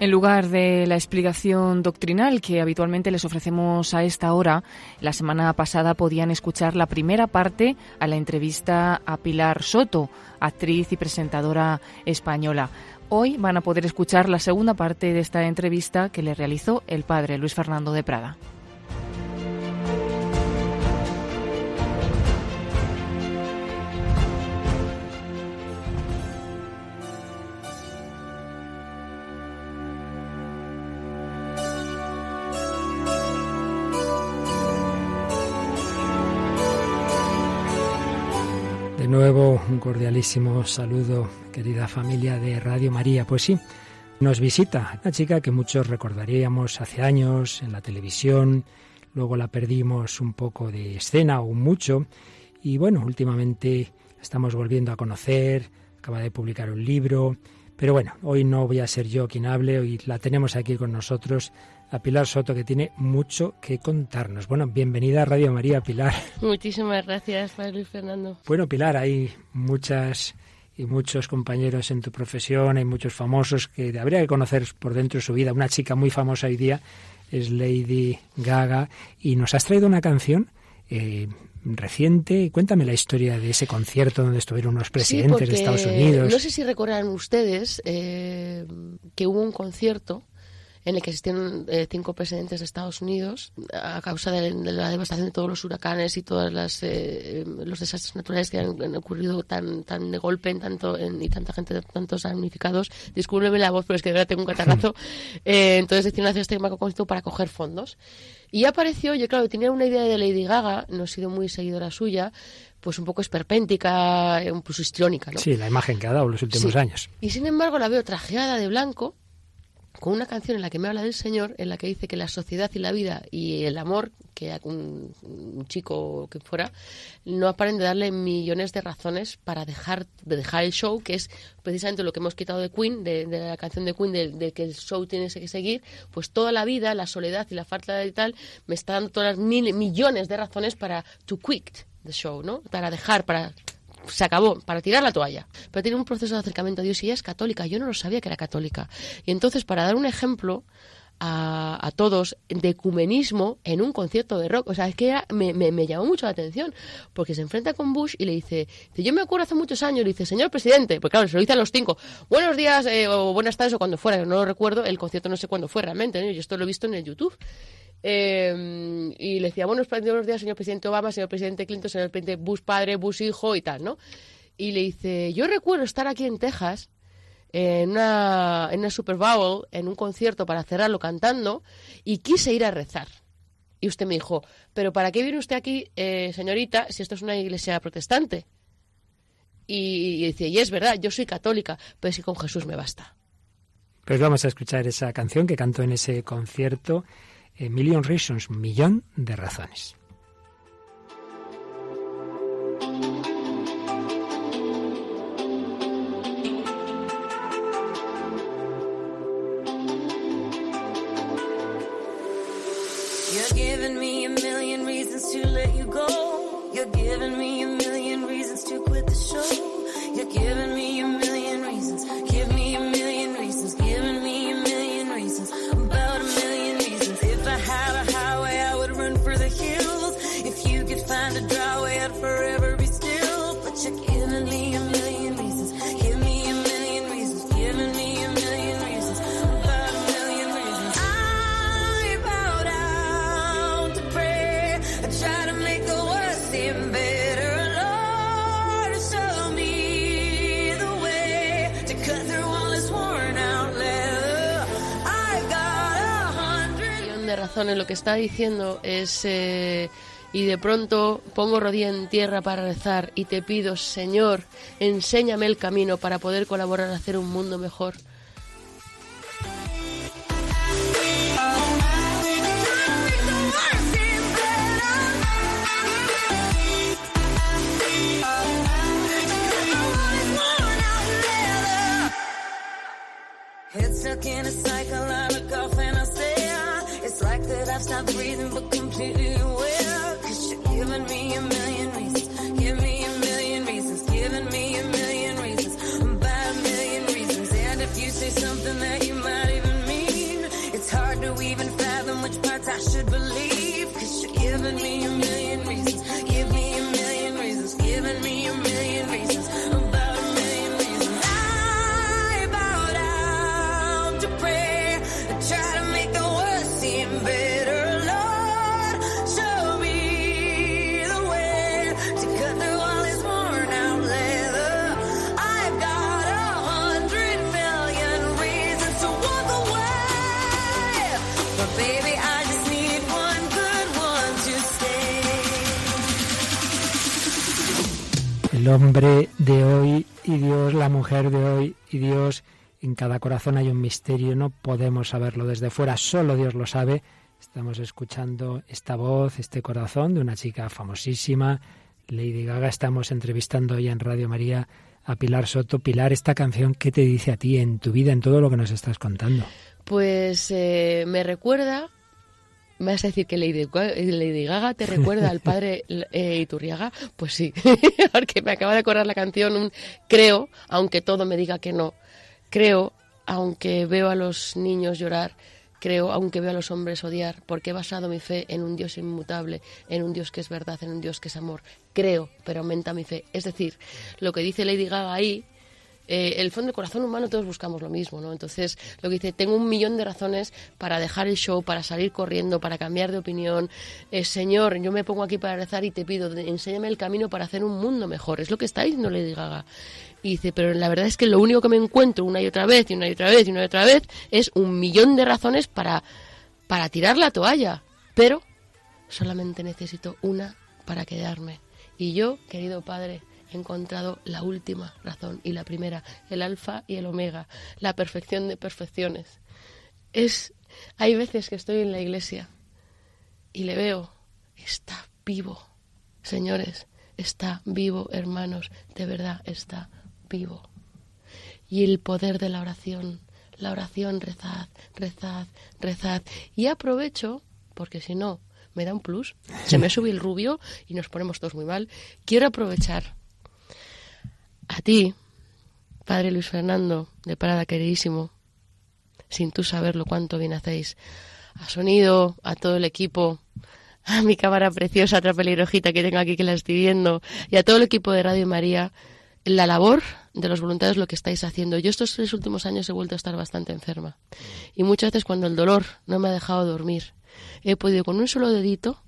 En lugar de la explicación doctrinal que habitualmente les ofrecemos a esta hora, la semana pasada podían escuchar la primera parte a la entrevista a Pilar Soto, actriz y presentadora española. Hoy van a poder escuchar la segunda parte de esta entrevista que le realizó el padre Luis Fernando de Prada. Nuevo, un cordialísimo saludo, querida familia de Radio María. Pues sí, nos visita una chica que muchos recordaríamos hace años en la televisión, luego la perdimos un poco de escena o mucho, y bueno, últimamente estamos volviendo a conocer, acaba de publicar un libro, pero bueno, hoy no voy a ser yo quien hable, hoy la tenemos aquí con nosotros a Pilar Soto, que tiene mucho que contarnos. Bueno, bienvenida a Radio María, Pilar. Muchísimas gracias, Padre Luis Fernando. Bueno, Pilar, hay muchas y muchos compañeros en tu profesión, hay muchos famosos que habría que conocer por dentro de su vida. Una chica muy famosa hoy día es Lady Gaga y nos has traído una canción eh, reciente. Cuéntame la historia de ese concierto donde estuvieron unos presidentes Sí, de Estados Unidos. No sé si recordarán ustedes eh, que hubo un concierto en el que asistieron eh, cinco presidentes de Estados Unidos a causa de, de la devastación de todos los huracanes y todos los desastres naturales que han, han ocurrido tan tan de golpe en tanto en- y tanta gente tantos damnificados discúlpeme la voz pero es que de verdad tengo un catarrazo Eh, entonces decidieron hacer este concierto para coger fondos y apareció yo claro tenía una idea de Lady Gaga no he sido muy seguidora suya pues un poco esperpéntica incluso histriónica ¿no? Sí, la imagen que ha dado los últimos Sí. años. Y sin embargo la veo trajeada de blanco, con una canción en la que me habla del Señor, en la que dice que la sociedad y la vida y el amor, que un, un chico que fuera, no paren de darle millones de razones para dejar, de dejar el show, que es precisamente lo que hemos quitado de Queen, de, de la canción de Queen, de, de que el show tiene que seguir, pues toda la vida, la soledad y la falta de tal, me está dando todas las mil, millones de razones para to quit the show, ¿no? Para dejar, para se acabó, para tirar la toalla. Pero tiene un proceso de acercamiento a Dios y ella es católica. Yo no lo sabía que era católica. Y entonces, para dar un ejemplo a, a todos de ecumenismo en un concierto de rock, o sea, es que me, me- me llamó mucho la atención, porque se enfrenta con Bush y le dice, yo me acuerdo hace muchos años, le dice, señor presidente, pues claro, se lo dice a los cinco, buenos días eh, o buenas tardes o cuando fuera, no lo recuerdo, el concierto no sé cuándo fue realmente, yo esto lo he visto en el YouTube. Eh, y le decía, buenos, buenos días, señor presidente Obama, señor presidente Clinton, señor presidente Bush padre, Bush hijo y tal, ¿no? Y le dice, yo recuerdo estar aquí en Texas, en una, en una Super Bowl, en un concierto para cerrarlo cantando, y quise ir a rezar. Y usted me dijo, pero ¿para qué viene usted aquí, eh, señorita, si esto es una iglesia protestante? Y, dice, y es verdad, yo soy católica, pero si con Jesús me basta. Pues vamos a escuchar esa canción que cantó en ese concierto, eh, Million Reasons, Millón de Razones. You're giving me a million reasons to let you go. You're giving razones. Lo que está diciendo es, eh, y de pronto pongo rodilla en tierra para rezar y te pido, Señor, enséñame el camino para poder colaborar a hacer un mundo mejor. I've breathing, but completely aware. Cause you're giving me a El hombre de hoy y Dios, la mujer de hoy y Dios, en cada corazón hay un misterio, no podemos saberlo desde fuera, solo Dios lo sabe. Estamos escuchando esta voz, este corazón de una chica famosísima, Lady Gaga. Estamos entrevistando hoy en Radio María a Pilar Soto. Pilar, esta canción, ¿qué te dice a ti en tu vida, en todo lo que nos estás contando? Pues eh, me recuerda, me vas a decir que Lady, Lady Gaga te recuerda al padre eh, Iturriaga, pues sí, porque me acaba de acordar la canción, creo, aunque todo me diga que no, creo, aunque veo a los niños llorar, creo, aunque veo a los hombres odiar, porque he basado mi fe en un Dios inmutable, en un Dios que es verdad, en un Dios que es amor, creo, pero aumenta mi fe. Es decir, lo que dice Lady Gaga ahí eh, el fondo del corazón humano todos buscamos lo mismo, ¿no? Entonces, lo que dice, tengo un millón de razones para dejar el show, para salir corriendo, para cambiar de opinión. Eh, señor, yo me pongo aquí para rezar y te pido, enséñame el camino para hacer un mundo mejor. Es lo que está diciendo Lady Gaga. Y dice, pero la verdad es que lo único que me encuentro una y otra vez, y una y otra vez, y una y otra vez, es un millón de razones para, para tirar la toalla. Pero solamente necesito una para quedarme. Y yo, querido padre, he encontrado la última razón y la primera, el alfa y el omega, la perfección de perfecciones. Es hay veces que estoy en la iglesia y le veo, está vivo. Señores, está vivo, hermanos, de verdad está vivo. Y el poder de la oración, la oración, rezad, rezad, rezad. Y aprovecho, porque si no, me da un plus, se me sube el rubio y nos ponemos todos muy mal. Quiero aprovechar a ti, Padre Luis Fernando, de Parada queridísimo, sin tú saberlo cuánto bien hacéis, a Sonido, a todo el equipo, a mi cámara preciosa, otra pelirrojita que tengo aquí que la estoy viendo, y a todo el equipo de Radio María, la labor de los voluntarios, lo que estáis haciendo. Yo estos tres últimos años he vuelto a estar bastante enferma. Y muchas veces cuando el dolor no me ha dejado dormir, he podido con un solo dedito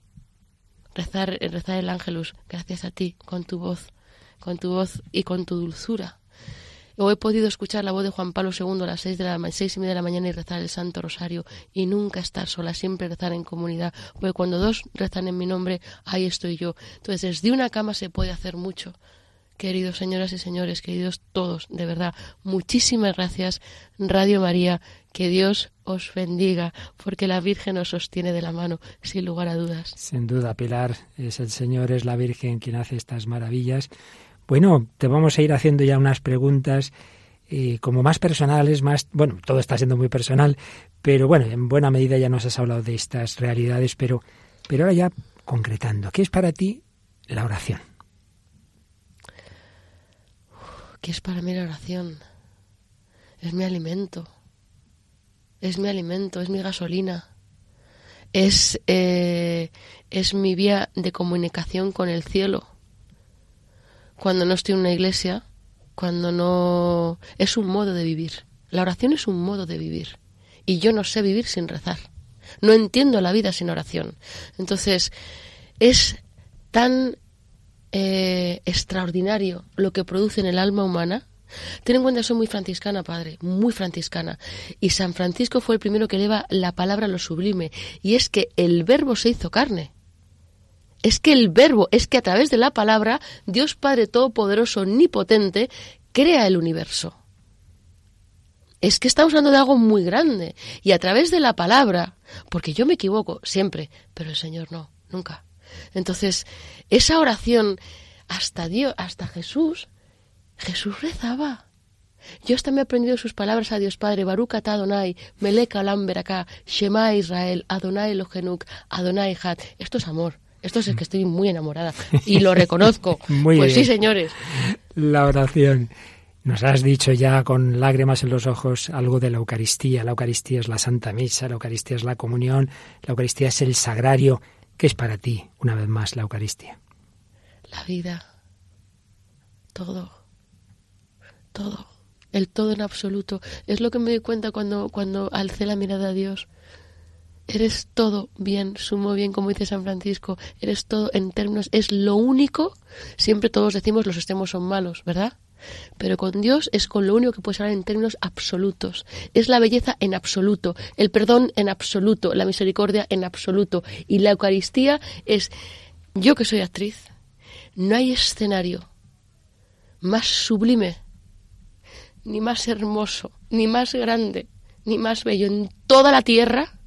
rezar, rezar el ángelus, gracias a ti, con tu voz, con tu voz y con tu dulzura. O he podido escuchar la voz de Juan Pablo II a las seis, de la, seis y media de la mañana y rezar el Santo Rosario y nunca estar sola, siempre rezar en comunidad. Porque cuando dos rezan en mi nombre, ahí estoy yo. Entonces, desde una cama se puede hacer mucho. Queridos señoras y señores, queridos todos, de verdad, muchísimas gracias, Radio María, que Dios os bendiga, porque la Virgen os sostiene de la mano, sin lugar a dudas. Sin duda, Pilar, es el Señor, es la Virgen quien hace estas maravillas. Bueno, te vamos a ir haciendo ya unas preguntas eh, como más personales, más, bueno, todo está siendo muy personal, pero bueno, en buena medida ya nos has hablado de estas realidades, pero, pero ahora ya concretando, ¿qué es para ti la oración? ¿Qué es para mí la oración? Es mi alimento. Es mi alimento, es mi gasolina. Es, eh, es mi vía de comunicación con el cielo. Cuando no estoy en una iglesia, cuando no... Es un modo de vivir. La oración es un modo de vivir. Y yo no sé vivir sin rezar. No entiendo la vida sin oración. Entonces, es tan eh, extraordinario lo que produce en el alma humana. Ten en cuenta, soy muy franciscana, padre, muy franciscana. Y San Francisco fue el primero que eleva la palabra a lo sublime. Y es que el verbo se hizo carne. Es que el verbo, es que a través de la palabra, Dios Padre Todopoderoso, Omnipotente, crea el universo. Es que estamos hablando de algo muy grande. Y a través de la palabra, porque yo me equivoco siempre, pero el Señor no, nunca. Entonces, esa oración hasta Dios, hasta Jesús, Jesús rezaba. Yo hasta me he aprendido sus palabras a Dios Padre, Baruch atah Adonai, Melech Olam Berakah, Shema Israel, Adonai Elohenuk, Adonai Had. Esto es amor. Esto es que estoy muy enamorada y lo reconozco. Muy pues sí, señores. La oración. Nos has dicho ya con lágrimas en los ojos algo de la Eucaristía. La Eucaristía es la Santa Misa, la Eucaristía es la comunión, la Eucaristía es el sagrario. ¿Qué es para ti, una vez más, la Eucaristía? La vida. Todo. Todo. El todo en absoluto. Es lo que me doy cuenta cuando, cuando alcé la mirada a Dios. Eres todo bien, sumo bien, como dice San Francisco. Eres todo en términos. Es lo único. Siempre todos decimos los extremos son malos, ¿verdad? Pero con Dios es con lo único que puedes hablar en términos absolutos. Es la belleza en absoluto, el perdón en absoluto, la misericordia en absoluto. Y la Eucaristía es, yo que soy actriz, no hay escenario más sublime, ni más hermoso, ni más grande, ni más bello en toda la tierra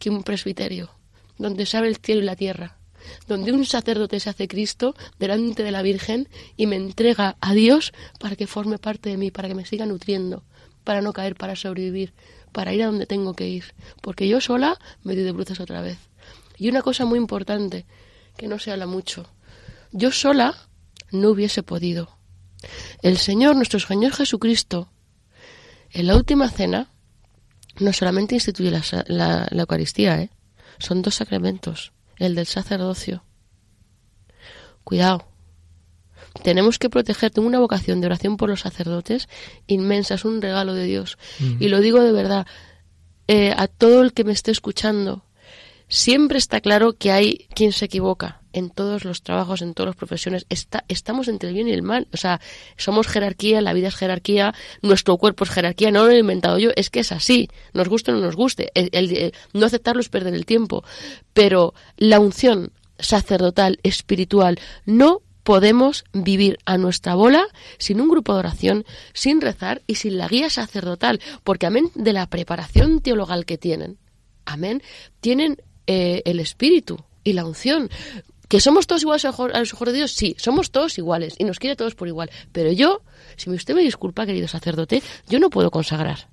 que un presbiterio, donde se abre el cielo y la tierra donde un sacerdote se hace Cristo delante de la Virgen y me entrega a Dios para que forme parte de mí, para que me siga nutriendo, para no caer, para sobrevivir, para ir a donde tengo que ir, porque yo sola me doy de bruces otra vez. Y una cosa muy importante, que no se habla mucho, yo sola no hubiese podido. El Señor, nuestro Señor Jesucristo, en la última cena, no solamente instituye la, la, la Eucaristía, ¿eh? son dos sacramentos el del sacerdocio. Cuidado. Tenemos que proteger. Tengo una vocación de oración por los sacerdotes inmensa. Es un regalo de Dios. Y lo digo de verdad. Eh, a todo el que me esté escuchando, siempre está claro que hay quien se equivoca en todos los trabajos, en todas las profesiones. Está, estamos entre el bien y el mal. O sea, somos jerarquía, la vida es jerarquía, nuestro cuerpo es jerarquía. No lo he inventado yo, es que es así. Nos guste o no nos guste. No aceptarlo es perder el tiempo. Pero la unción sacerdotal, espiritual, no podemos vivir a nuestra bola sin un grupo de oración, sin rezar y sin la guía sacerdotal, porque amén de la preparación teologal que tienen, amén, tienen eh, el espíritu y la unción. ¿Que somos todos iguales a los ojos de Dios? Sí, somos todos iguales y nos quiere todos por igual. Pero yo, si usted me disculpa, querido sacerdote, yo no puedo consagrar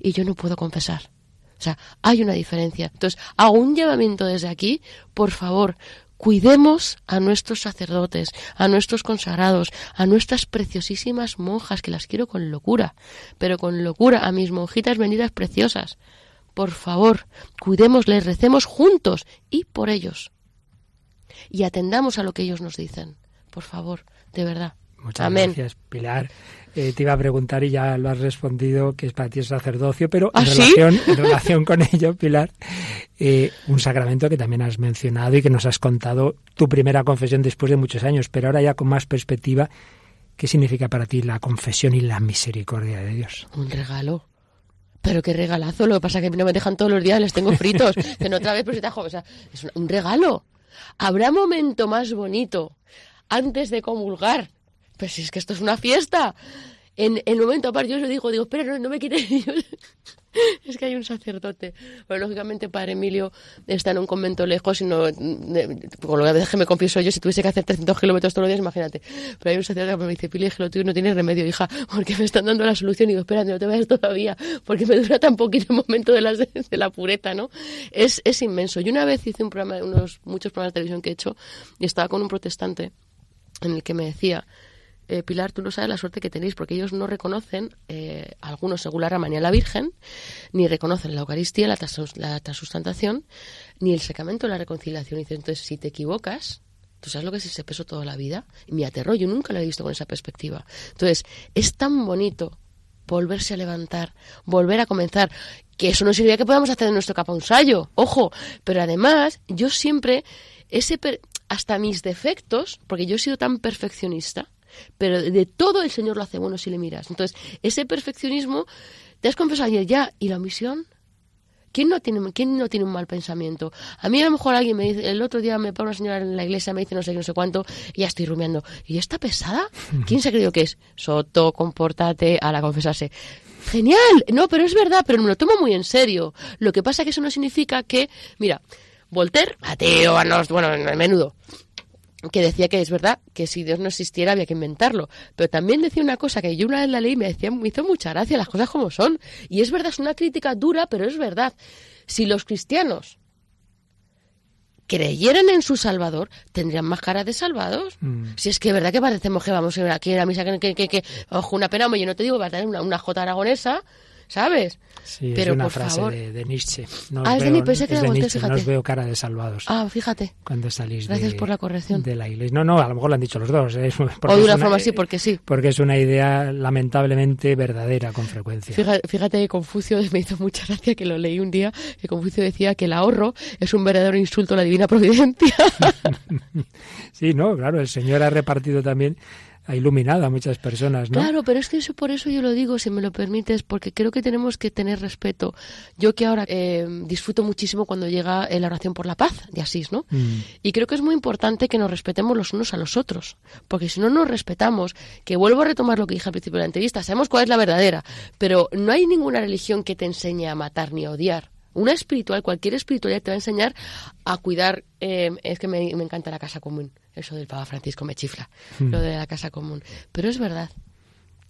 y yo no puedo confesar. O sea, hay una diferencia. Entonces, hago un llamamiento desde aquí, por favor, cuidemos a nuestros sacerdotes, a nuestros consagrados, a nuestras preciosísimas monjas, que las quiero con locura, pero con locura, a mis monjitas venidas preciosas. Por favor, cuidémosles, recemos juntos y por ellos. Y atendamos a lo que ellos nos dicen. Por favor, de verdad. Muchas Amén. gracias, Pilar. Eh, te iba a preguntar y ya lo has respondido que es para ti el sacerdocio, pero ¿Ah, en, sí? relación, en relación con ello, Pilar, eh, un sacramento que también has mencionado y que nos has contado tu primera confesión después de muchos años, pero ahora ya con más perspectiva, ¿qué significa para ti la confesión y la misericordia de Dios? Un regalo. Pero qué regalazo, lo que pasa es que no me dejan todos los días, les tengo fritos, que no otra vez, ajo- o sea, es un regalo. ¿Habrá momento más bonito antes de comulgar? Pues si es que esto es una fiesta. En el momento aparte yo le digo, digo, espera, no, no me quites. es que hay un sacerdote. Bueno, lógicamente Padre Emilio está en un convento lejos y no, con lo que me confieso yo, si tuviese que hacer 300 kilómetros todos los días, imagínate. Pero hay un sacerdote que me dice, Pili, que lo tuyo no tiene remedio, hija, porque me están dando la solución. Y digo, espera, no te vayas todavía, porque me dura tan poquito el momento de, las, de la pureta, ¿no? Es, es inmenso. Yo una vez hice un programa, unos muchos programas de televisión que he hecho, y estaba con un protestante en el que me decía, eh, Pilar, tú no sabes la suerte que tenéis, porque ellos no reconocen, eh, algunos según la Ramanía, la Virgen, ni reconocen la Eucaristía, la, la transustantación, ni el sacramento de la reconciliación. Y dice, entonces, si te equivocas, ¿tú sabes lo que es ese peso toda la vida? Y me aterró, yo nunca lo he visto con esa perspectiva. Entonces, es tan bonito volverse a levantar, volver a comenzar, que eso no significa que podamos hacer de nuestro capa ojo, pero además, yo siempre, ese per- hasta mis defectos, porque yo he sido tan perfeccionista, pero de todo el Señor lo hace bueno si le miras. Entonces, ese perfeccionismo, te has confesado ayer ya, ¿y la omisión? ¿Quién no, tiene, ¿Quién no tiene un mal pensamiento? A mí a lo mejor alguien me dice, el otro día me para una señora en la iglesia, me dice no sé qué, no sé cuánto, y ya estoy rumiando. ¿Y está pesada? ¿Quién se ha creído que es? Soto, compórtate, a la confesarse. Genial, no, pero es verdad, pero me lo tomo muy en serio. Lo que pasa que eso no significa que, mira, Voltaire, ateo, a nos, bueno, en el menudo, que decía que es verdad que si Dios no existiera había que inventarlo, pero también decía una cosa que yo una vez la leí y me decía, me hizo mucha gracia las cosas como son. Y es verdad, es una crítica dura, pero es verdad. Si los cristianos creyeran en su Salvador, tendrían más cara de salvados. Mm. Si es que es verdad que parecemos que vamos a ir aquí a la misa que, que, que, que- ojo, una pena, hombre, yo no te digo, va a tener una, una jota aragonesa, ¿sabes? Sí, Pero, es una por frase favor. de, de Nietzsche. No Ah, es de Nietzsche, pensé que es de Nietzsche, no fíjate. os veo cara de salvados Ah, fíjate. cuando salís Gracias de, por la corrección. de la iglesia. No, no, a lo mejor lo han dicho los dos. ¿eh? O de es una forma así, porque sí. Porque es una idea lamentablemente verdadera con frecuencia. Fíjate, fíjate que Confucio me hizo mucha gracia que lo leí un día, que Confucio decía que el ahorro es un verdadero insulto a la divina providencia. Sí, no, claro, el Señor ha repartido también, ha iluminado a muchas personas, ¿no? Claro, pero es que eso por eso yo lo digo, si me lo permites, porque creo que tenemos que tener respeto. Yo que ahora eh, disfruto muchísimo cuando llega eh, la oración por la paz de Asís, ¿no? Mm. Y creo que es muy importante que nos respetemos los unos a los otros, porque si no nos respetamos, que vuelvo a retomar lo que dije al principio de la entrevista, sabemos cuál es la verdadera, pero no hay ninguna religión que te enseñe a matar ni a odiar. Una espiritual, cualquier espiritualidad te va a enseñar a cuidar. eh, es que me, me encanta la casa común. Eso del Papa Francisco me chifla, lo de la casa común. Pero es verdad.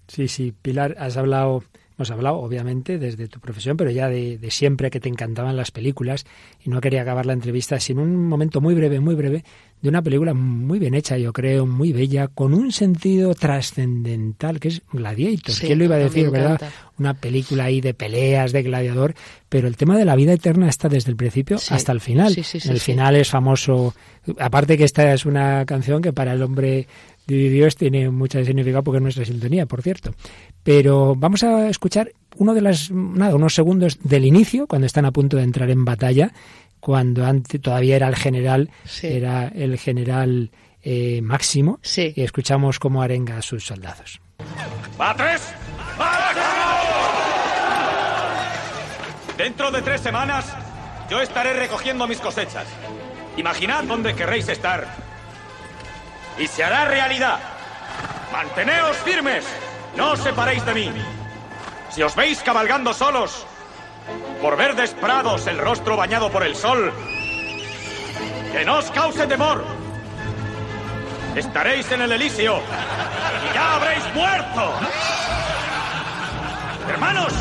Sí, sí, Pilar, has hablado, hemos hablado obviamente desde tu profesión, pero ya de, de siempre que te encantaban las películas y no quería acabar la entrevista sin un momento muy breve, muy breve, de una película muy bien hecha, yo creo, muy bella, con un sentido trascendental que es Gladiator. Sí, ¿Quién lo iba a decir, verdad? Una película ahí de peleas, de gladiador, pero el tema de la vida eterna está desde el principio Sí, hasta el final. sí, el final es famoso, aparte que esta es una canción que para el hombre Dios tiene mucho significado porque es nuestra sintonía, por cierto. Pero vamos a escuchar uno de las nada, unos segundos del inicio cuando están a punto de entrar en batalla, cuando antes todavía era el general, Sí. era el general eh, Máximo Sí. y escuchamos cómo arenga a sus soldados. ¡Va tres! Dentro de tres semanas, yo estaré recogiendo mis cosechas. Imaginad dónde querréis estar. Y se hará realidad. Manteneos firmes. No os separéis de mí. Si os veis cabalgando solos, por verdes prados, el rostro bañado por el sol, que no os cause temor. Estaréis en el Elíseo y ya habréis muerto. Hermanos,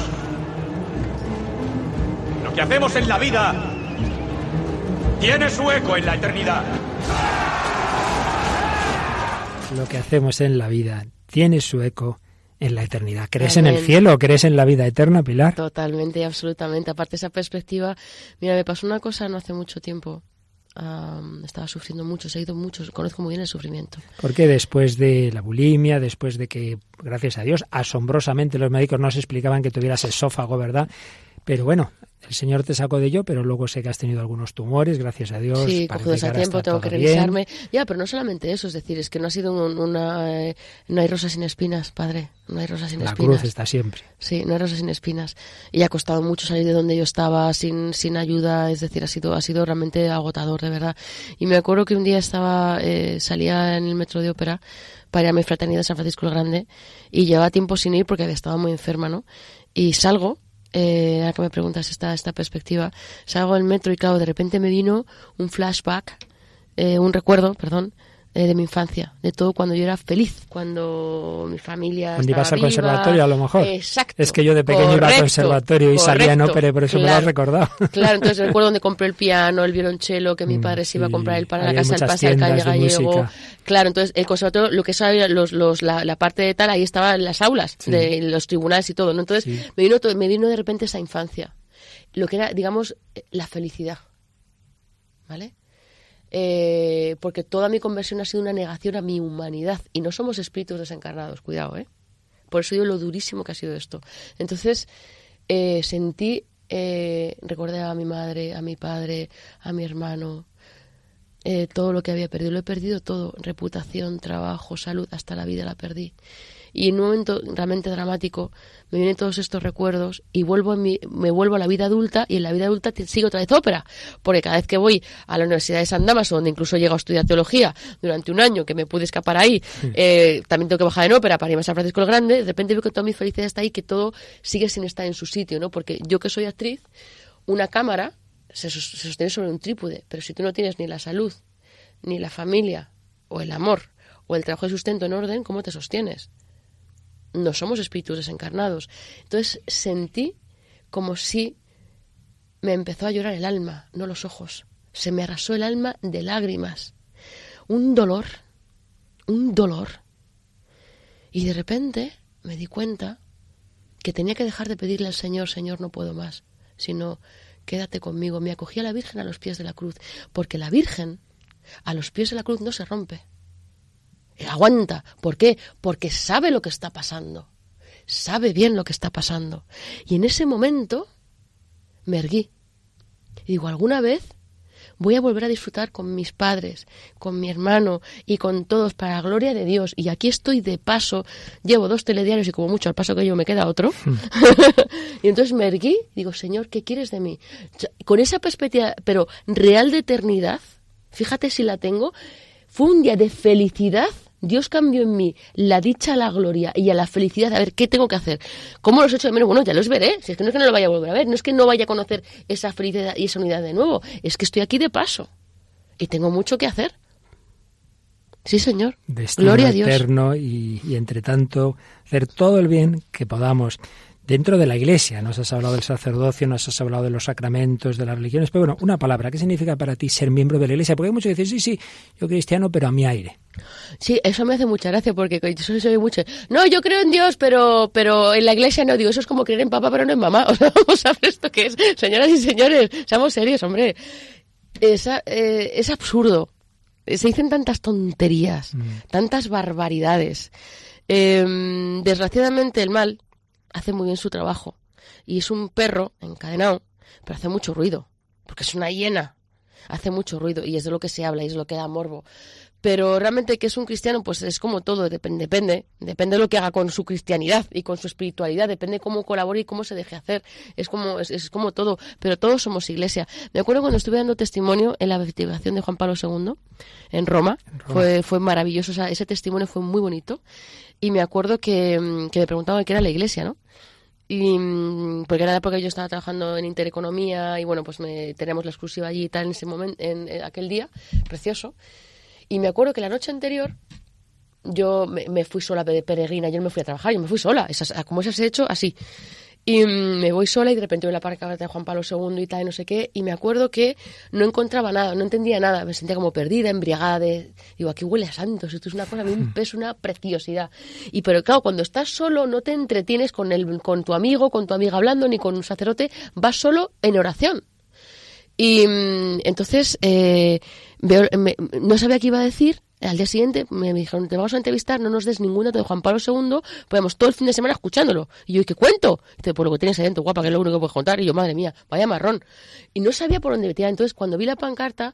lo que hacemos en la vida tiene su eco en la eternidad. Lo que hacemos en la vida tiene su eco en la eternidad. ¿Crees en el cielo o crees en la vida eterna, Pilar? Totalmente y absolutamente. Aparte de esa perspectiva, mira, me pasó una cosa no hace mucho tiempo. Am, estaba sufriendo mucho, he ido mucho, conozco muy bien el sufrimiento. Porque después de la bulimia, después de que, gracias a Dios, asombrosamente los médicos nos explicaban que tuvieras esófago, ¿verdad? Pero bueno, el Señor te sacó de ello, pero luego sé que has tenido algunos tumores, gracias a Dios. Sí, cogidos a tiempo, tengo que todo bien. revisarme. Ya, pero no solamente eso, es decir, es que no ha sido un- una... eh, no hay rosas sin espinas, padre. No hay rosas sin La espinas. cruz está siempre. Sí, no hay rosas sin espinas. Y ha costado mucho salir de donde yo estaba sin, sin ayuda, es decir, ha sido, ha sido realmente agotador, de verdad. Y me acuerdo que un día estaba, eh, salía en el metro de ópera para ir a mi fraternidad de San Francisco el Grande y llevaba tiempo sin ir porque había estado muy enferma, ¿no? Y salgo, eh, ahora que me preguntas esta, esta perspectiva, salgo del metro y claro, de repente me vino un flashback, eh, un recuerdo, perdón, de mi infancia, de todo cuando yo era feliz, cuando mi familia Cuando ibas al conservatorio, a lo mejor. Exacto. Es que yo de pequeño iba al conservatorio y salía en ópera, por eso me lo has recordado. Claro, entonces recuerdo donde compré el piano, el violonchelo, que mi Mm, padre se iba a comprar el para la casa del muchas Pase del Calle Gallego. Claro, entonces el conservatorio, lo que sabía, los, los, la, la parte de tal, ahí estaba en las aulas, Sí. de los tribunales y todo, ¿no? Entonces Sí. me, vino todo- me vino de repente esa infancia, lo que era, digamos, eh, la felicidad, ¿vale? Eh, porque toda mi conversión ha sido una negación a mi humanidad y no somos espíritus desencarnados, cuidado, ¿eh? Por eso digo lo durísimo que ha sido esto. Entonces, eh, sentí, eh, recordé a mi madre, a mi padre, a mi hermano, eh, todo lo que había perdido. Lo he perdido todo, reputación, trabajo, salud, hasta la vida la perdí. Y en un momento realmente dramático me vienen todos estos recuerdos y vuelvo en mi- me vuelvo a la vida adulta y en la vida adulta sigo otra vez ópera. Porque cada vez que voy a la Universidad de San Damaso, donde incluso llego a estudiar teología durante un año, que me pude escapar ahí, eh, también tengo que bajar en ópera para irme a San Francisco el Grande, de repente veo que toda mi felicidad está ahí, que todo sigue sin estar en su sitio, ¿no? Porque yo que soy actriz, una cámara se sostiene sobre un trípode, pero si tú no tienes ni la salud, ni la familia, o el amor o el trabajo de sustento en orden, ¿cómo te sostienes? No somos espíritus desencarnados. Entonces sentí como si me empezó a llorar el alma, no los ojos. Se me arrasó el alma de lágrimas. Un dolor, un dolor. Y de repente me di cuenta que tenía que dejar de pedirle al Señor, Señor, no puedo más, sino quédate conmigo. Me acogí a la Virgen a los pies de la cruz, porque la Virgen a los pies de la cruz no se rompe. Aguanta. ¿Por qué? Porque sabe lo que está pasando. Sabe bien lo que está pasando. Y en ese momento me erguí. Y digo, ¿alguna vez voy a volver a disfrutar con mis padres, con mi hermano y con todos para la gloria de Dios. Y aquí estoy de paso, llevo dos telediarios y como mucho al paso que yo me queda otro. y entonces me erguí, digo, Señor, ¿qué quieres de mí? Con esa perspectiva, pero real de eternidad, fíjate si la tengo, fue un día de felicidad Dios cambió en mí la dicha a la gloria y a la felicidad. A ver, ¿qué tengo que hacer? ¿Cómo los hecho de menos? Bueno, ya los veré. Si es que no es que no lo vaya a volver a ver, no es que no vaya a conocer esa felicidad y esa unidad de nuevo. Es que estoy aquí de paso y tengo mucho que hacer. Sí, Señor. Gloria a Dios. eterno y, y entre tanto hacer todo el bien que podamos dentro de la Iglesia. Nos has hablado del sacerdocio, nos has hablado de los sacramentos, de las religiones, pero bueno, una palabra, ¿qué significa para ti ser miembro de la Iglesia? Porque hay muchos que dicen, sí, sí, yo cristiano, pero a mi aire. Sí, eso me hace mucha gracia porque eso se oye mucho. No, yo creo en Dios, pero pero en la iglesia no digo. Eso es como creer en papá, pero no en mamá. O sea, vamos a ver esto que es. Señoras y señores, seamos serios, hombre. Es, eh, es absurdo. Se dicen tantas tonterías, mm. tantas barbaridades. Em, desgraciadamente el mal hace muy bien su trabajo. Y es un perro encadenado, pero hace mucho ruido, porque es una hiena. Hace mucho ruido y es de lo que se habla y es lo que da morbo. Pero realmente que es un cristiano, pues es como todo, depende, depende, depende de lo que haga con su cristianidad y con su espiritualidad, depende cómo colabore y cómo se deje hacer. Es como, es, como todo, pero todos somos iglesia. Me acuerdo cuando estuve dando testimonio en la beatificación de Juan Pablo II en Roma, Fue, fue maravilloso, ese testimonio fue muy bonito. Y me acuerdo que, mm, que me preguntaban qué era la iglesia, ¿no? y mm, porque era porque yo estaba trabajando en intereconomía y bueno pues me, tenemos la exclusiva allí y tal en ese momento en, aquel día precioso y me acuerdo que la noche anterior yo me, fui sola de peregrina, yo no me fui a trabajar, yo me fui sola, esas, como esas he hecho, así. Y mm, me voy sola y de repente voy a la parca de Juan Pablo II y tal, y no sé qué. Y me acuerdo que no encontraba nada, no entendía nada. Me sentía como perdida, embriagada. De, digo, aquí huele a santos. Esto es una cosa, a mí me es una preciosidad. Y pero claro, cuando estás solo, no te entretienes con, el, con tu amigo, con tu amiga hablando, ni con un sacerdote. Vas solo en oración. Y mm, entonces eh, no sabía qué iba a decir. Al día siguiente me dijeron, te vamos a entrevistar, no nos des ningún dato de Juan Pablo II, podemos todo el fin de semana escuchándolo. Y yo, ¿y qué cuento? Dice, por lo que tienes adentro, guapa, que es lo único que puedes contar. Y yo, madre mía, vaya marrón. Y no sabía por dónde metía. Entonces, cuando vi la pancarta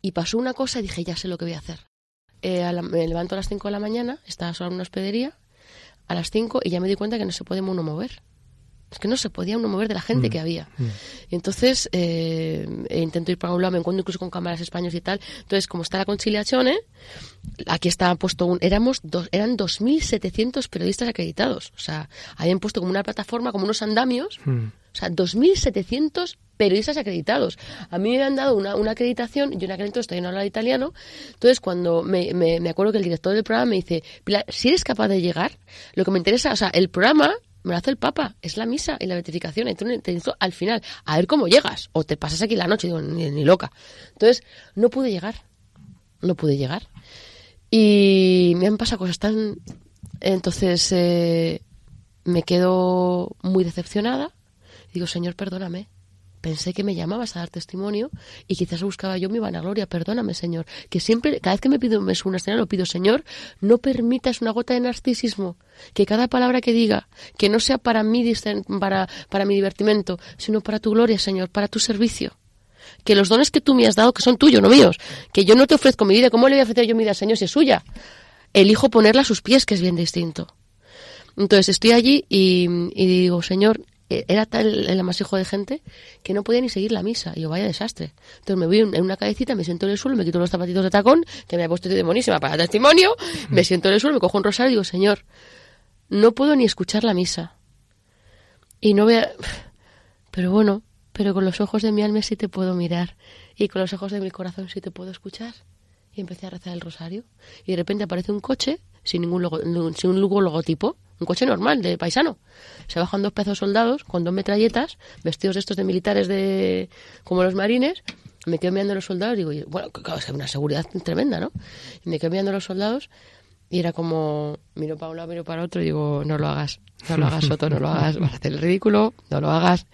y pasó una cosa, dije, ya sé lo que voy a hacer. Eh, me levanto a las 5 de la mañana, estaba solo en una hospedería, a las 5 y ya me di cuenta que no se puede uno mover. Es que no se podía uno mover de la gente mm, que había. Mm. Y entonces eh, intento ir para un lado, me encuentro incluso con cámaras españolas y tal. Entonces, como está la conciliación, ¿eh? aquí estaba puesto un... Éramos dos, eran 2.700 periodistas acreditados. O sea, habían puesto como una plataforma, como unos andamios. Mm. O sea, 2.700 periodistas acreditados. A mí me han dado una, una acreditación, yo en aquel entonces todavía no hablaba italiano, entonces cuando me, me, me, acuerdo que el director del programa me dice, si eres capaz de llegar, lo que me interesa, o sea, el programa me lo hace el Papa, es la misa y la beatificación. Entonces te dice al final, a ver cómo llegas, o te pasas aquí la noche, digo, ni, loca. Entonces, no pude llegar, no pude llegar. Y me han pasado cosas tan... Entonces, eh, me quedo muy decepcionada. Digo, Señor, perdóname pensé que me llamabas a dar testimonio y quizás buscaba yo mi vanagloria. Perdóname, Señor, que siempre, cada vez que me pido me una señal, lo pido, Señor, no permitas una gota de narcisismo, que cada palabra que diga, que no sea para mí, para, para mi divertimento, sino para tu gloria, Señor, para tu servicio que los dones que tú me has dado, que son tuyos, no míos, que yo no te ofrezco mi vida, ¿cómo le voy a ofrecer yo mi vida, Señor, si es suya? Elijo ponerla a sus pies, que es bien distinto. Entonces estoy allí y, digo, Señor, era tal el amasijo de gente que no podía ni seguir la misa. Y yo, vaya desastre. Entonces me voy en una cabecita, me siento en el suelo, me quito los zapatitos de tacón, que me ha puesto de demonísima para testimonio, me siento en el suelo, me cojo un rosario y digo, Señor, no puedo ni escuchar la misa. Y no voy a... Pero bueno, pero con los ojos de mi alma sí te puedo mirar. Y con los ojos de mi corazón sí te puedo escuchar. y empecé a rezar el rosario. Y de repente aparece un coche sin ningún, logo- sin un logo- logotipo, un coche normal, de paisano. Se bajan dos pedazos soldados con dos metralletas, vestidos de estos de militares de como los marines. Me quedo mirando a los soldados y digo, bueno, claro, es una seguridad tremenda, ¿no? Y me quedo mirando a los soldados y era como, miro para un lado, miro para otro y digo, no lo hagas, no lo hagas, Soto, no lo hagas, vas a hacer el ridículo, no lo hagas.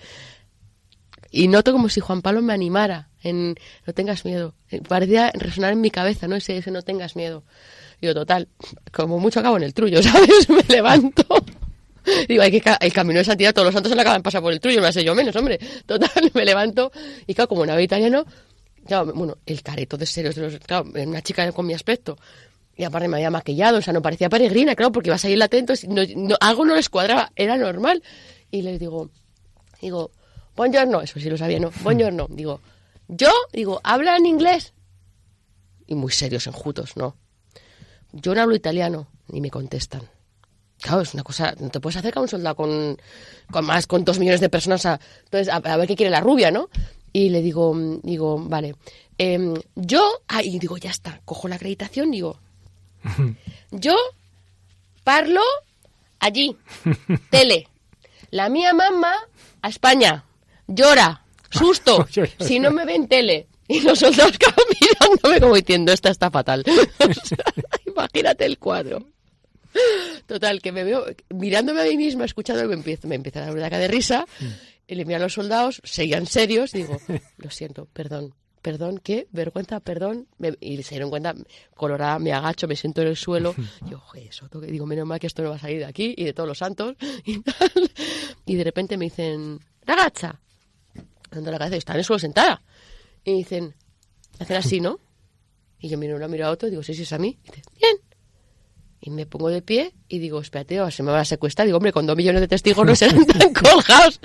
Y noto como si Juan Pablo me animara en no tengas miedo. Eh, Parecía resonar en mi cabeza, ¿no? Ese, ese no tengas miedo. Digo, total, como mucho acabo en el trullo, ¿sabes? Me levanto. Digo, hay que el camino de santidad, todos los santos se le acaban de pasar por el trullo, no me sé yo menos, hombre. Total, me levanto y claro, como no había italiano, claro, bueno, el careto de serios de los, claro, una chica con mi aspecto. Y aparte me había maquillado, o sea, no parecía peregrina, claro, porque iba a salir latento, no, no, algo no les cuadraba, era normal. Y les digo, digo, buongiorno, eso sí lo sabía, ¿no? Buongiorno, digo, yo, digo, ¿hablan inglés? Y muy serios, enjutos, ¿no? Yo no hablo italiano, ni me contestan. Claro, es una cosa, no te puedes acercar a un soldado con, con más, con dos millones de personas a, entonces, a, a ver qué quiere la rubia, ¿no? Y le digo, digo, vale, em, yo, ah, y digo, ya está, cojo la acreditación, digo, yo parlo allí, tele. La mía mamá a España, llora, susto, si no me ven tele. Y los soldados quedan mirándome como diciendo, esta está fatal. Imagínate el cuadro. Total, que me veo mirándome a mí misma, escuchando, me empieza, me empieza a dar una ataque de risa. Y le miro a los soldados, seguían serios, digo, lo siento, perdón, perdón, qué vergüenza, perdón. Me- y se dieron cuenta, colorada, me agacho, me siento en el suelo. Yo, joder, eso, toque", digo, menos mal que esto no va a salir de aquí y de todos los santos. Y, tal. y de repente me dicen, ragazza, dando la cabeza, y están en el suelo sentada. Y dicen, hacen así, ¿no? Y yo miro uno, miro a otro, y digo, sí, sí, es a mí. Y dice, bien. Y me pongo de pie y digo, espérate, o se me van a secuestrar. Digo, hombre, con dos millones de testigos no serán tan colgados.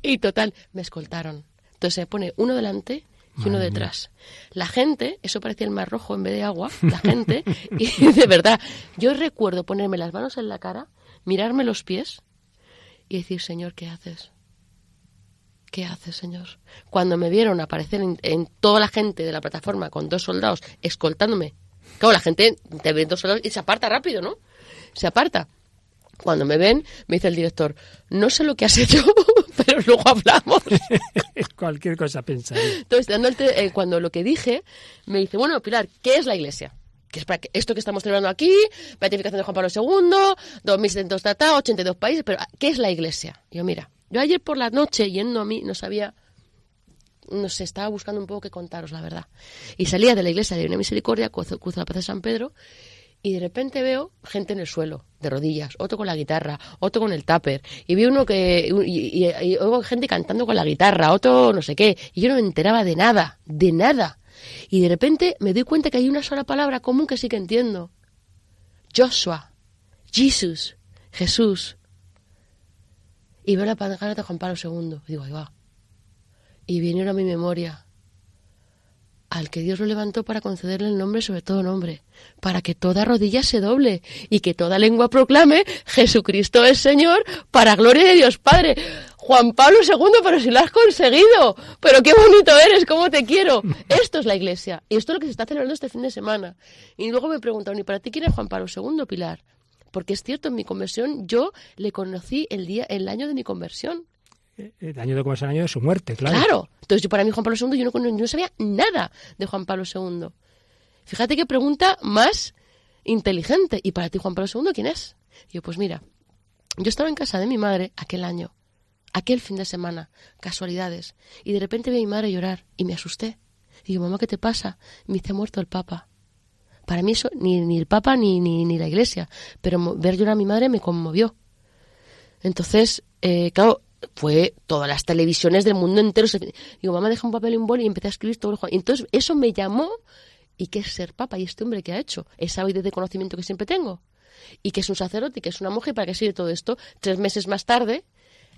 y total, me escoltaron. Entonces se pone uno delante y uno detrás. La gente, eso parecía el mar rojo en vez de agua, la gente, y de verdad, yo recuerdo ponerme las manos en la cara, mirarme los pies y decir, Señor, ¿qué haces? ¿Qué haces, Señor? Cuando me vieron aparecer en, en toda la gente de la plataforma con dos soldados escoltándome, claro, la gente te ve dos soldados y se aparta rápido, ¿no? Se aparta. Cuando me ven, me dice el director, no sé lo que has hecho, pero luego hablamos. Cualquier cosa pensaría. Entonces, dando el te- eh, cuando lo que dije, me dice, bueno, Pilar, ¿qué es la iglesia? ¿Qué es para que- esto que estamos celebrando aquí? Beatificación de Juan Pablo II, 2.700 tratados, 82 países, pero ¿qué es la iglesia? Y yo, mira, yo ayer por la noche, yendo a mí, no sabía, no sé, estaba buscando un poco qué contaros, la verdad. Y salía de la iglesia de una misericordia, cruzo, cruzo la plaza de San Pedro, y de repente veo gente en el suelo, de rodillas, otro con la guitarra, otro con el tupper, y vi uno que, y, y- oigo gente cantando con la guitarra, otro no sé qué, y yo no me enteraba de nada, de nada. Y de repente me doy cuenta que hay una sola palabra común que sí que entiendo. Joshua, Jesus, Jesús. Y veo la pancarta de Juan Pablo II. Y digo, ahí va. Y vinieron a mi memoria al que Dios lo levantó para concederle el nombre sobre todo nombre, para que toda rodilla se doble y que toda lengua proclame Jesucristo es Señor para gloria de Dios Padre. Juan Pablo II, pero si lo has conseguido, pero qué bonito eres, cómo te quiero. Esto es la iglesia y esto es lo que se está celebrando este fin de semana. Y luego me preguntaron, ¿y para ti quién es Juan Pablo II, Pilar? Porque es cierto, en mi conversión yo le conocí el día, el año de mi conversión. El año de el año de su muerte, claro. Claro. Entonces, yo para mí Juan Pablo II, yo no, yo no sabía nada de Juan Pablo II. Fíjate qué pregunta más inteligente. ¿Y para ti Juan Pablo II quién es? Y yo, pues mira, yo estaba en casa de mi madre aquel año, aquel fin de semana, casualidades, y de repente vi a mi madre llorar y me asusté. Y digo, mamá, ¿qué te pasa? Me dice, "Ha muerto el Papa. Para mí eso, ni, ni el Papa ni, ni, ni la Iglesia, pero ver llorar a mi madre me conmovió. Entonces, eh, claro, fue todas las televisiones del mundo entero. Digo, mamá, deja un papel y un boli y empecé a escribir todo el. Y entonces eso me llamó. ¿Y qué es ser papa? ¿Y este hombre que ha hecho? Esa avidez de conocimiento que siempre tengo. Y que es un sacerdote y que es una mujer. ¿Y para qué sirve todo esto? Tres meses más tarde,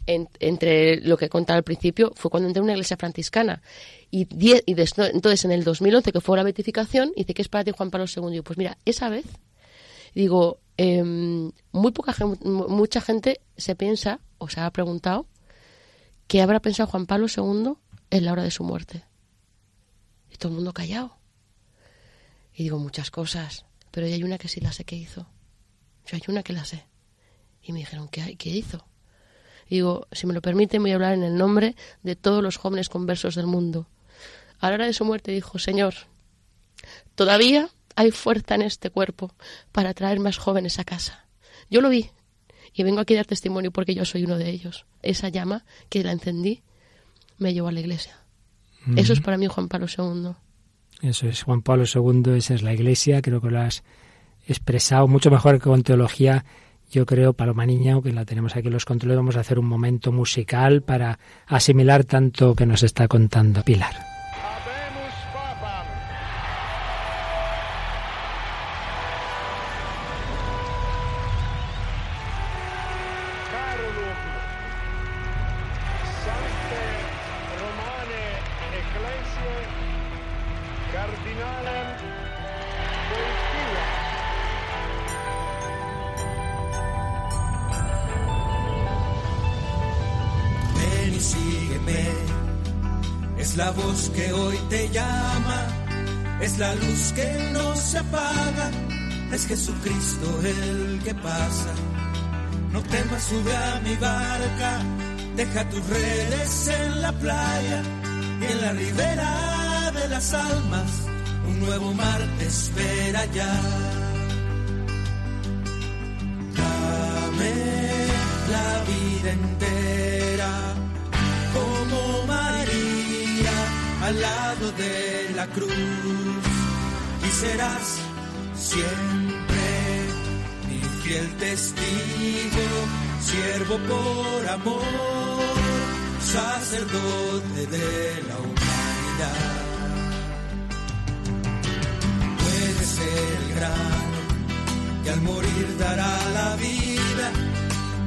en- entre lo que contaba al principio, fue cuando entré en una iglesia franciscana. Y, die- y des- entonces, en el 2011, que fue la beatificación, dice, ¿qué es para ti Juan Pablo II? Y digo, pues mira, esa vez digo, em, muy poca mucha gente se piensa o se ha preguntado qué habrá pensado Juan Pablo II en la hora de su muerte. Y todo el mundo callado. Y digo, muchas cosas, pero hay una que sí la sé que hizo. Yo hay una que la sé. Y me dijeron, ¿qué, hay- qué hizo? Y digo, si me lo permiten, voy a hablar en el nombre de todos los jóvenes conversos del mundo. A la hora de su muerte dijo, Señor, todavía hay fuerza en este cuerpo para traer más jóvenes a casa. Yo lo vi y vengo aquí a dar testimonio porque yo soy uno de ellos. Esa llama que la encendí me llevó a la iglesia. Eso es para mí Juan Pablo II. Eso es, Juan Pablo II, esa es la Iglesia, creo que lo has expresado mucho mejor que con teología. Yo creo, Paloma Niña, que la tenemos aquí en los controles, vamos a hacer un momento musical para asimilar tanto que nos está contando Pilar. Es la voz que hoy te llama, es la luz que no se apaga, es Jesucristo el que pasa. No temas, sube a mi barca, deja tus redes en la playa y en la ribera de las almas, un nuevo mar te espera ya. Dame la vida entera al lado de la cruz y serás siempre mi fiel testigo, siervo por amor, sacerdote de la humanidad. Puede ser el grano que al morir dará la vida,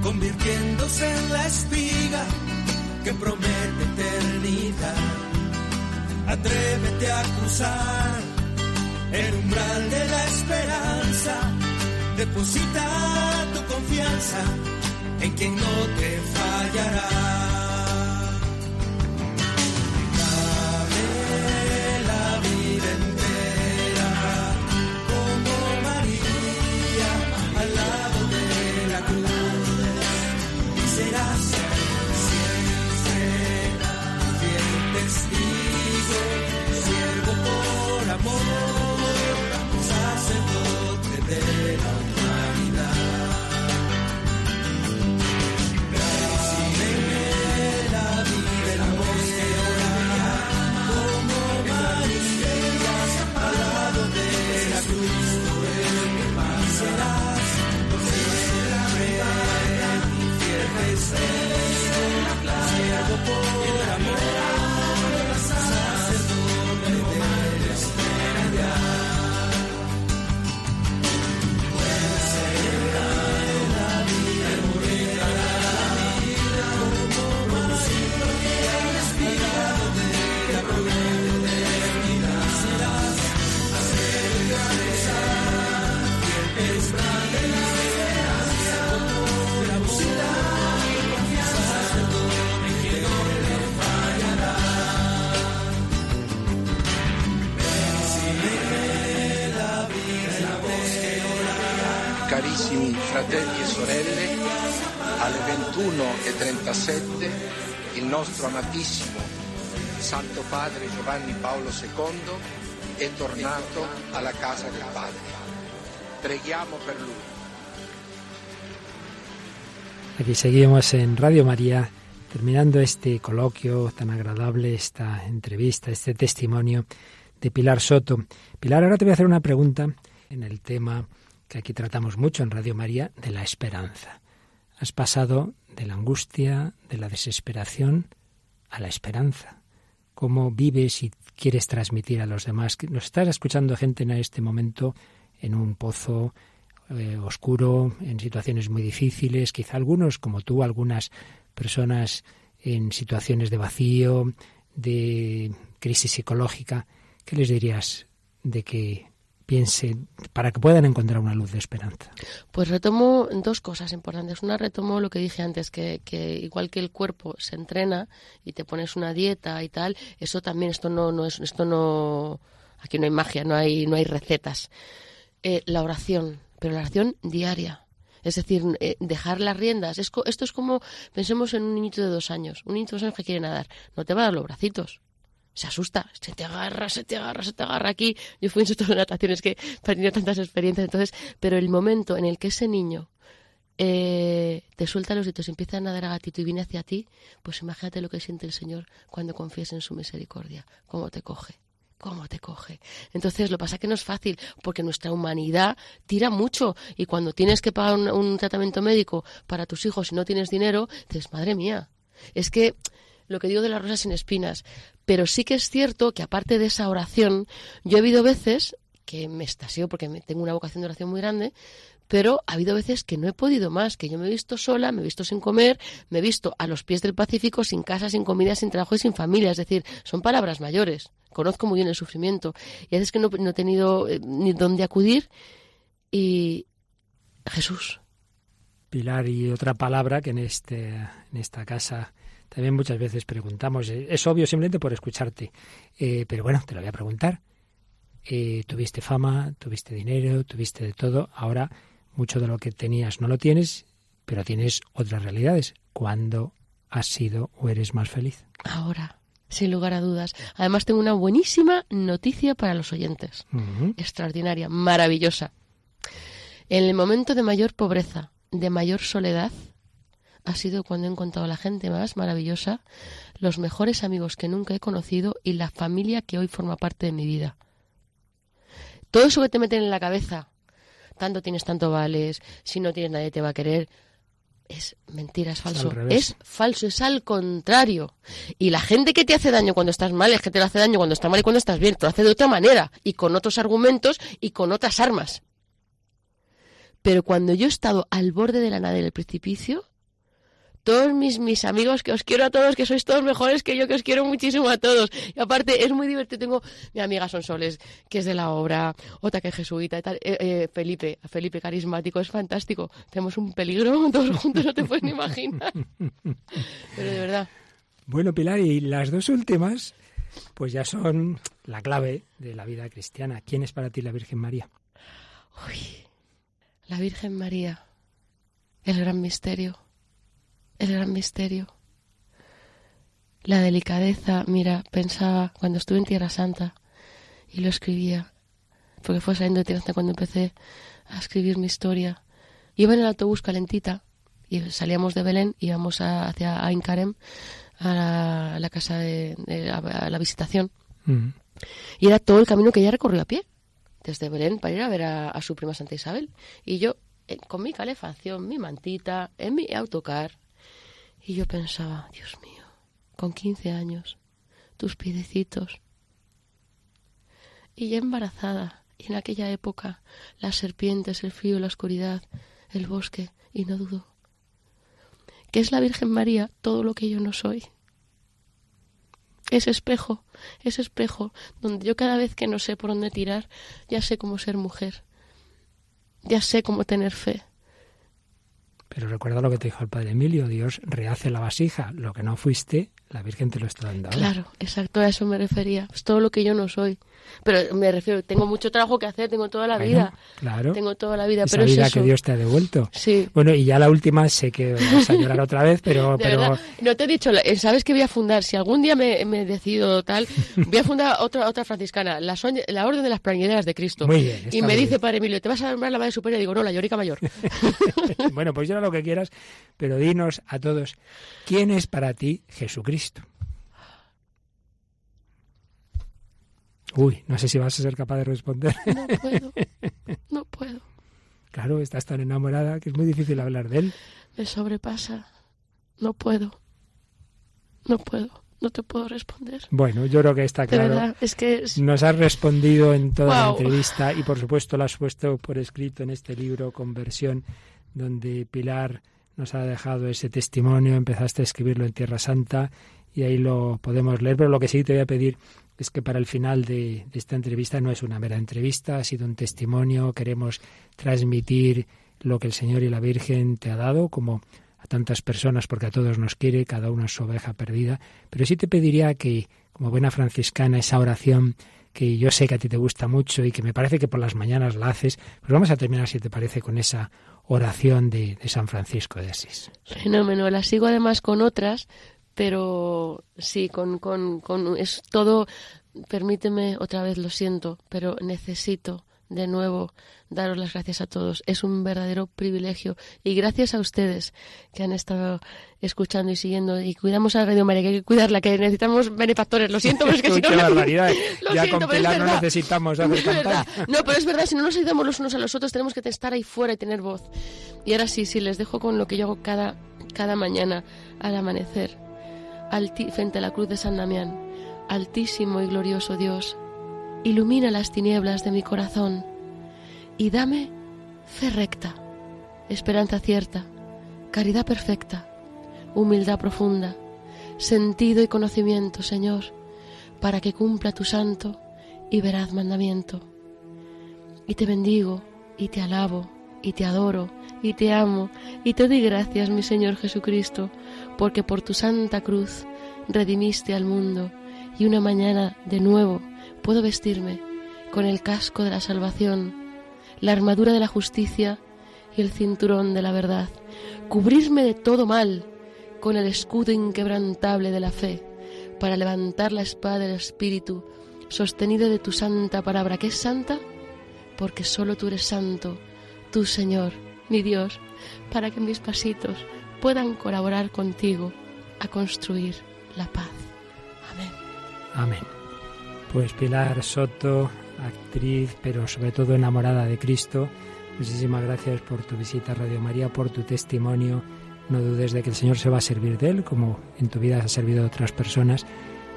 convirtiéndose en la espiga que promete eternidad. Atrévete a cruzar el umbral de la esperanza, deposita tu confianza en quien no te fallará. Amatissimo Santo Padre Giovanni Paolo II è tornato alla casa del Padre. Preghiamo per lui. Aquí seguimos en Radio María, terminando este coloquio tan agradable, esta entrevista, este testimonio de Pilar Soto. Pilar, ahora te voy a hacer una pregunta en el tema que aquí tratamos mucho en Radio María, de la esperanza. Has pasado de la angustia, de la desesperación, a la esperanza. ¿Cómo vives y quieres transmitir a los demás? Nos estás escuchando gente en este momento en un pozo eh, oscuro, en situaciones muy difíciles, quizá algunos como tú, algunas personas en situaciones de vacío, de crisis psicológica. ¿Qué les dirías de que piensen para que puedan encontrar una luz de esperanza? Pues retomo dos cosas importantes. Una, retomo lo que dije antes, que, que igual que el cuerpo se entrena y te pones una dieta y tal, eso también, esto no, no es, esto no, Aquí no hay magia, no hay, no hay recetas. Eh, la oración, pero la oración diaria. Es decir, eh, dejar las riendas. Es esto es como, pensemos en un niñito de dos años. Un niñito de dos años que quiere nadar. No te va a dar los bracitos. Se asusta, se te agarra, se te agarra, se te agarra aquí. Yo fui instructor de natación, es que he tenido tantas experiencias. Entonces, pero el momento en el que ese niño eh, te suelta los ditos y empieza a nadar a gatito y viene hacia ti, pues imagínate lo que siente el Señor cuando confías en su misericordia. Cómo te coge cómo te coge. Entonces, lo pasa que no es fácil, porque nuestra humanidad tira mucho. Y cuando tienes que pagar un, un tratamiento médico para tus hijos y no tienes dinero, dices, madre mía, es que lo que digo de las rosas sin espinas. Pero sí que es cierto que aparte de esa oración, yo he habido veces que me estaseo porque tengo una vocación de oración muy grande, pero ha habido veces que no he podido más, que yo me he visto sola, me he visto sin comer, me he visto a los pies del Pacífico, sin casa, sin comida, sin trabajo y sin familia. Es decir, son palabras mayores. Conozco muy bien el sufrimiento. Y a veces que no, no he tenido eh, ni dónde acudir. Y Jesús, Pilar, y otra palabra que en, este, en esta casa también muchas veces preguntamos. eh, Es obvio simplemente por escucharte, eh, pero bueno, te lo voy a preguntar. Eh, tuviste fama, tuviste dinero, tuviste de todo. Ahora mucho de lo que tenías no lo tienes, pero tienes otras realidades. ¿Cuándo has sido o eres más feliz? ahora, sin lugar a dudas. Además, tengo una buenísima noticia para los oyentes. Extraordinaria, maravillosa. En el momento de mayor pobreza, de mayor soledad, ha sido cuando he encontrado a la gente más maravillosa, los mejores amigos que nunca he conocido y la familia que hoy forma parte de mi vida. Todo eso que te meten en la cabeza, tanto tienes, tanto vales, si no tienes nadie te va a querer, es mentira, es falso. Es falso, es al contrario. Y la gente que te hace daño cuando estás mal es que te lo hace daño cuando estás mal y cuando estás bien, te lo hace de otra manera y con otros argumentos y con otras armas. Pero cuando yo he estado al borde de la nada del precipicio, todos mis, mis amigos, que os quiero a todos, que sois todos mejores que yo, que os quiero muchísimo a todos. Y aparte, es muy divertido. Tengo mi amiga Sonsoles, que es de la obra, otra que es jesuita y tal. Eh, eh, Felipe, Felipe carismático, es fantástico. Tenemos un peligro todos juntos, no te puedes ni imaginar. Pero de verdad, Bueno, Pilar, y las dos últimas, pues ya son la clave de la vida cristiana. ¿Quién es para ti la Virgen María? la Virgen María, el gran misterio, el gran misterio. La delicadeza, mira, pensaba cuando estuve en Tierra Santa y lo escribía, porque fue saliendo de Tierra Santa cuando empecé a escribir mi historia. Iba en el autobús calentita y salíamos de Belén, íbamos a- hacia Ain Karem, a la, a la casa de, a la visitación. Mm. Y era todo el camino que ella recorrió a pie, desde Belén para ir a ver a, a su prima Santa Isabel. Y yo, eh, con mi calefacción, mi mantita, en mi autocar. Y yo pensaba, Dios mío, con 15 años, tus piedecitos. Y ya embarazada, y en aquella época, las serpientes, el frío, la oscuridad, el bosque, y no dudo que es la Virgen María todo lo que yo no soy ese espejo, ese espejo donde yo cada vez que no sé por dónde tirar, ya sé cómo ser mujer, ya sé cómo tener fe. Pero recuerda lo que te dijo el padre Emilio, Dios rehace la vasija, lo que no fuiste, la Virgen te lo está dando. ahora. Claro, exacto, a eso me refería. Es todo lo que yo no soy. Pero me refiero, tengo mucho trabajo que hacer, tengo toda la Bueno, vida. claro. Tengo toda la vida, Esa pero es vida eso. que Dios te ha devuelto. Sí. Bueno, y ya la última, sé que vas a llorar otra vez, pero, De pero verdad, no te he dicho, eh, ¿sabes que voy a fundar? Si algún día me, me decido tal, voy a fundar otra otra franciscana, la, soñ- la Orden de las Plañideras de Cristo. Muy bien, y me dice, bien. Padre Emilio, ¿te vas a nombrar la Madre Superior? Y digo, no, la Llorica Mayor. bueno, pues llora lo que quieras, pero dinos a todos, ¿quién es para ti Jesucristo? Uy, no sé si vas a ser capaz de responder. No puedo, no puedo. claro, estás tan enamorada que es muy difícil hablar de él. me sobrepasa. No puedo. No puedo. No te puedo responder. Bueno, yo creo que está De claro. verdad, es que es- Nos has respondido en toda la entrevista y por supuesto lo has puesto por escrito en este libro Conversión, donde Pilar nos ha dejado ese testimonio, empezaste a escribirlo en Tierra Santa y ahí lo podemos leer, pero lo que sí te voy a pedir es que para el final de, esta entrevista no es una mera entrevista, ha sido un testimonio, queremos transmitir lo que el Señor y la Virgen te ha dado como a tantas personas porque a todos nos quiere, cada uno es su oveja perdida, pero sí te pediría que como buena franciscana esa oración que yo sé que a ti te gusta mucho y que me parece que por las mañanas la haces, pues vamos a terminar, si te parece, con esa oración de, de San Francisco de Asís. Fenómeno. La sigo además con otras, pero sí, con, con, con es todo. Permíteme otra vez, lo siento, pero necesito de nuevo daros las gracias a todos. Es un verdadero privilegio y gracias a ustedes que han estado escuchando y siguiendo y cuidamos a Radio María, que hay que cuidarla, que necesitamos benefactores. Lo siento, pero es que si no... Qué barbaridad. Lo ya siento, con pero es Pilar no necesitamos No, hacer campaña. No, pero es verdad, si no nos ayudamos los unos a los otros, tenemos que estar ahí fuera y tener voz. Y ahora sí, sí, les dejo con lo que yo hago cada, cada mañana al amanecer, frente a la cruz de San Damián. Altísimo y glorioso Dios, ilumina las tinieblas de mi corazón y dame fe recta, esperanza cierta, caridad perfecta, humildad profunda, sentido y conocimiento, Señor, para que cumpla tu santo y veraz mandamiento. Y te bendigo, y te alabo, y te adoro, y te amo, y te doy gracias, mi Señor Jesucristo, porque por tu santa cruz redimiste al mundo, y una mañana de nuevo puedo vestirme con el casco de la salvación, la armadura de la justicia y el cinturón de la verdad, cubrirme de todo mal con el escudo inquebrantable de la fe, para levantar la espada del Espíritu, sostenida de tu santa palabra, que es santa, porque solo tú eres santo, tú Señor, mi Dios, para que mis pasitos puedan colaborar contigo a construir la paz. Amén. Amén. Pues Pilar Soto, actriz, pero sobre todo enamorada de Cristo, muchísimas gracias por tu visita a Radio María, por tu testimonio. No dudes de que el Señor se va a servir de él, como en tu vida ha servido de otras personas,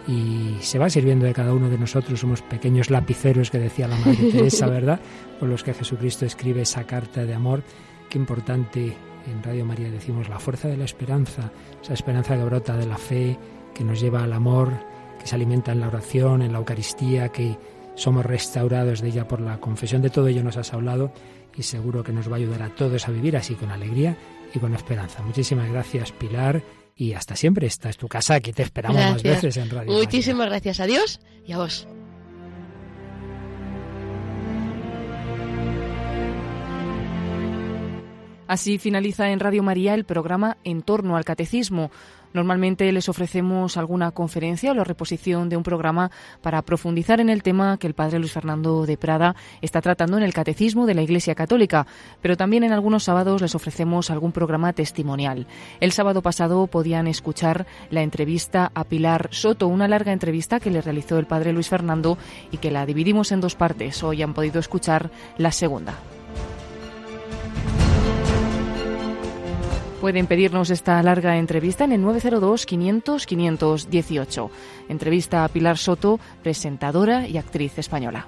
y se va sirviendo de cada uno de nosotros. Somos pequeños lapiceros que decía la Madre Teresa, ¿verdad? Con los que Jesucristo escribe esa carta de amor. Qué importante en Radio María decimos la fuerza de la esperanza, esa esperanza que brota de la fe, que nos lleva al amor, que se alimenta en la oración, en la Eucaristía, que somos restaurados de ella por la confesión. De todo ello nos has hablado y seguro que nos va a ayudar a todos a vivir así con alegría y con esperanza. Muchísimas gracias, Pilar, y hasta siempre. Esta es tu casa, aquí te esperamos más Gracias. veces en Radio María. Muchísimas gracias a Dios y a vos. Así finaliza en Radio María el programa En torno al catecismo. Normalmente les ofrecemos alguna conferencia o la reposición de un programa para profundizar en el tema que el padre Luis Fernando de Prada está tratando en el catecismo de la Iglesia Católica, pero también en algunos sábados les ofrecemos algún programa testimonial. El sábado pasado podían escuchar la entrevista a Pilar Soto, una larga entrevista que le realizó el padre Luis Fernando y que la dividimos en dos partes. Hoy han podido escuchar la segunda. Pueden pedirnos esta larga entrevista en el 902-500-518. Entrevista a Pilar Soto, presentadora y actriz española.